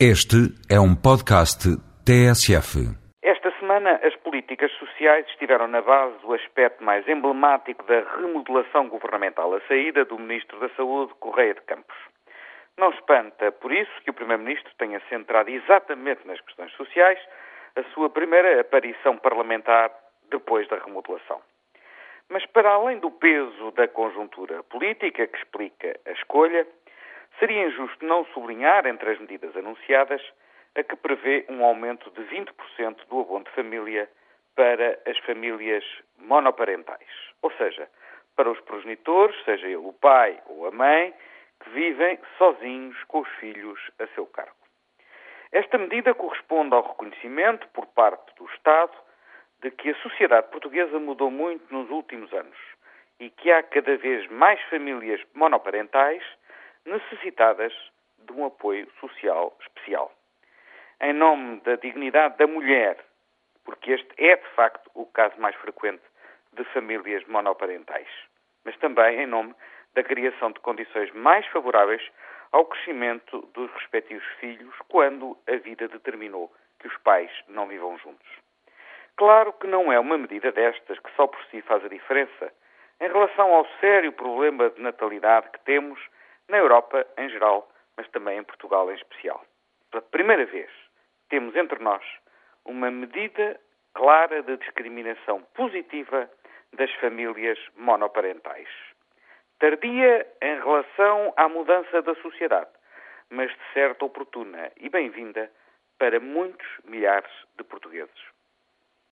Este é um podcast TSF. Esta semana, as políticas sociais estiveram na base do aspecto mais emblemático da remodelação governamental, a saída do Ministro da Saúde, Correia de Campos. Não espanta, por isso, que o Primeiro-Ministro tenha centrado exatamente nas questões sociais a sua primeira aparição parlamentar depois da remodelação. Mas, para além do peso da conjuntura política que explica a escolha, Seria injusto não sublinhar, entre as medidas anunciadas, a que prevê um aumento de 20% do abono de família para as famílias monoparentais, ou seja, para os progenitores, seja ele o pai ou a mãe, que vivem sozinhos com os filhos a seu cargo. Esta medida corresponde ao reconhecimento por parte do Estado de que a sociedade portuguesa mudou muito nos últimos anos e que há cada vez mais famílias monoparentais necessitadas de um apoio social especial. Em nome da dignidade da mulher, porque este é de facto o caso mais frequente de famílias monoparentais, mas também em nome da criação de condições mais favoráveis ao crescimento dos respectivos filhos quando a vida determinou que os pais não vivam juntos. Claro que não é uma medida destas que só por si faz a diferença em relação ao sério problema de natalidade que temos na Europa em geral, mas também em Portugal em especial. Pela primeira vez, temos entre nós uma medida clara de discriminação positiva das famílias monoparentais. Tardia em relação à mudança da sociedade, mas de certo oportuna e bem-vinda para muitos milhares de portugueses.